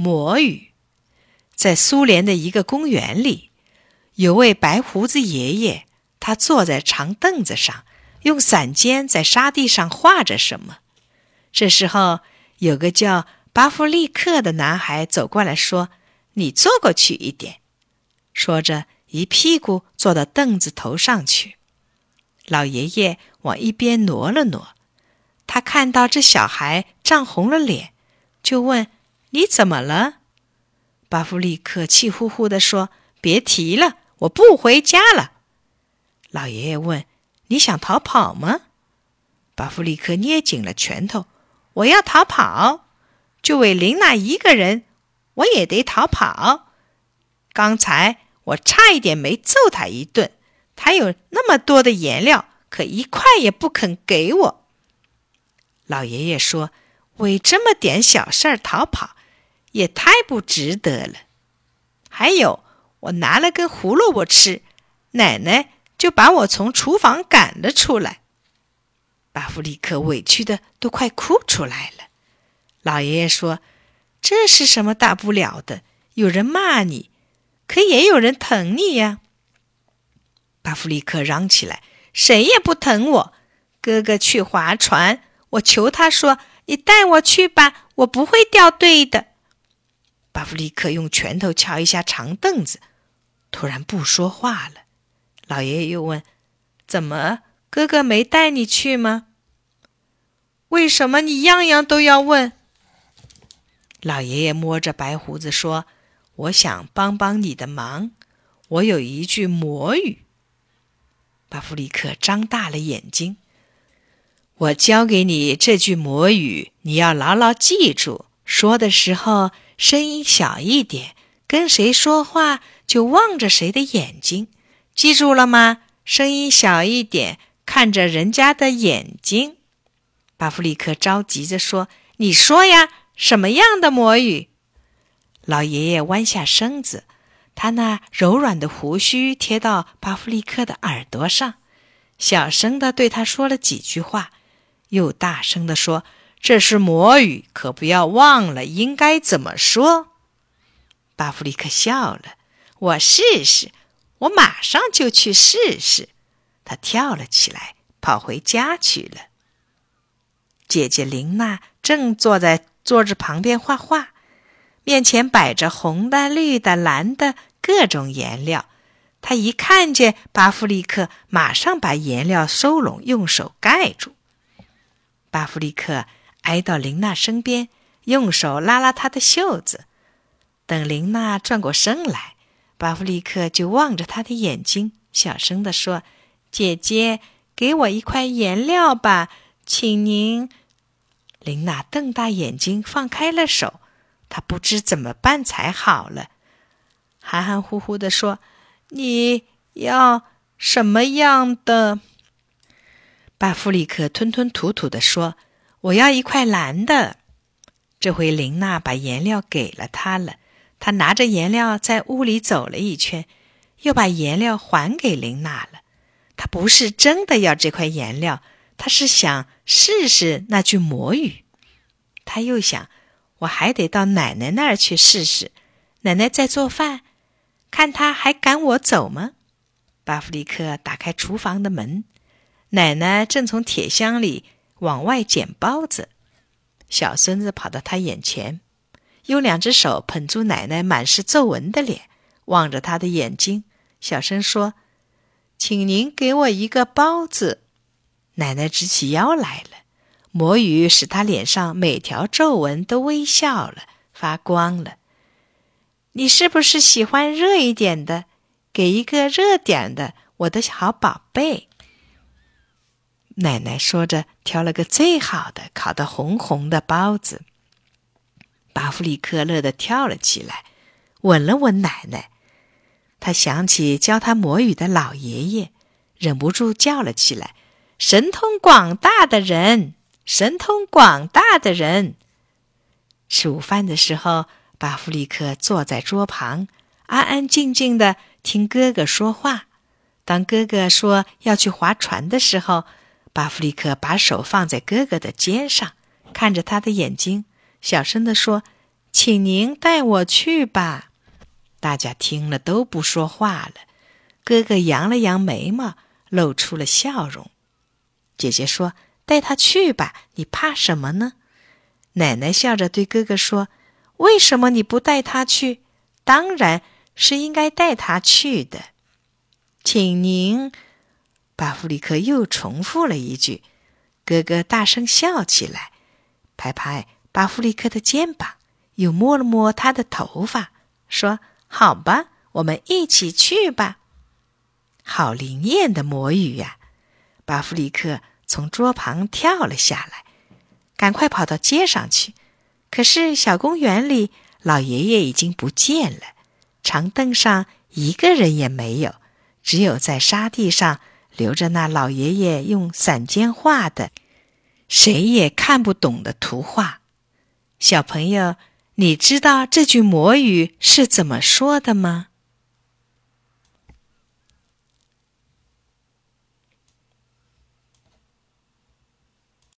魔语。在苏联的一个公园里，有位白胡子爷爷，他坐在长凳子上，用伞尖在沙地上画着什么。这时候，有个叫巴夫利克的男孩走过来说：“你坐过去一点。”说着，一屁股坐到凳子头上去。老爷爷往一边挪了挪，他看到这小孩涨红了脸，就问：“你怎么了？”巴夫利克气呼呼地说：“别提了，我不回家了。”老爷爷问：“你想逃跑吗？”巴夫利克捏紧了拳头：“我要逃跑，就为琳娜一个人，我也得逃跑。刚才我差一点没揍他一顿，他有那么多的颜料，可一块也不肯给我。”老爷爷说：“为这么点小事儿逃跑。”也太不值得了。还有，我拿了根胡萝卜吃，奶奶就把我从厨房赶了出来。巴夫利克委屈的都快哭出来了。老爷爷说：“这是什么大不了的？有人骂你，可也有人疼你呀。”巴夫利克嚷起来：“谁也不疼我！哥哥去划船，我求他说：‘你带我去吧，我不会掉队的。’”巴夫利克用拳头敲一下长凳子，突然不说话了。老爷爷又问：“怎么，哥哥没带你去吗？为什么你样样都要问？”老爷爷摸着白胡子说：“我想帮帮你的忙，我有一句魔语。”巴夫里克张大了眼睛：“我教给你这句魔语，你要牢牢记住。说的时候。”声音小一点，跟谁说话就望着谁的眼睛，记住了吗？声音小一点，看着人家的眼睛。巴夫利克着急着说：“你说呀，什么样的魔语？”老爷爷弯下身子，他那柔软的胡须贴到巴夫利克的耳朵上，小声的对他说了几句话，又大声的说。这是魔语，可不要忘了应该怎么说。巴弗利克笑了，我试试，我马上就去试试。他跳了起来，跑回家去了。姐姐琳娜正坐在桌子旁边画画，面前摆着红的、绿的、蓝的各种颜料。她一看见巴弗利克，马上把颜料收拢，用手盖住。巴弗利克。挨到琳娜身边，用手拉拉她的袖子。等琳娜转过身来，巴夫利克就望着她的眼睛，小声地说：“姐姐，给我一块颜料吧，请您。”琳娜瞪大眼睛，放开了手，她不知怎么办才好了，含含糊糊地说：“你要什么样的？”巴夫利克吞吞吐吐地说。我要一块蓝的。这回琳娜把颜料给了他了。他拿着颜料在屋里走了一圈，又把颜料还给琳娜了。他不是真的要这块颜料，他是想试试那句魔语。他又想，我还得到奶奶那儿去试试。奶奶在做饭，看他还赶我走吗？巴弗利克打开厨房的门，奶奶正从铁箱里。往外捡包子，小孙子跑到他眼前，用两只手捧住奶奶满是皱纹的脸，望着他的眼睛，小声说：“请您给我一个包子。”奶奶直起腰来了，魔语使他脸上每条皱纹都微笑了，发光了。你是不是喜欢热一点的？给一个热点的，我的好宝贝。奶奶说着，挑了个最好的、烤得红红的包子。巴弗里克乐得跳了起来，吻了吻奶奶。他想起教他魔语的老爷爷，忍不住叫了起来：“神通广大的人，神通广大的人！”吃午饭的时候，巴弗里克坐在桌旁，安安静静的听哥哥说话。当哥哥说要去划船的时候，巴弗利克把手放在哥哥的肩上，看着他的眼睛，小声地说：“请您带我去吧。”大家听了都不说话了。哥哥扬了扬眉毛，露出了笑容。姐姐说：“带他去吧，你怕什么呢？”奶奶笑着对哥哥说：“为什么你不带他去？当然是应该带他去的。”请您，巴弗里克又重复了一句。哥哥大声笑起来，拍拍巴弗里克的肩膀，又摸了摸他的头发，说：“好吧，我们一起去吧。”好灵验的魔语呀！巴弗里克从桌旁跳了下来，赶快跑到街上去。可是小公园里，老爷爷已经不见了，长凳上一个人也没有，只有在沙地上留着那老爷爷用散尖画的、谁也看不懂的图画。小朋友，你知道这句魔语是怎么说的吗？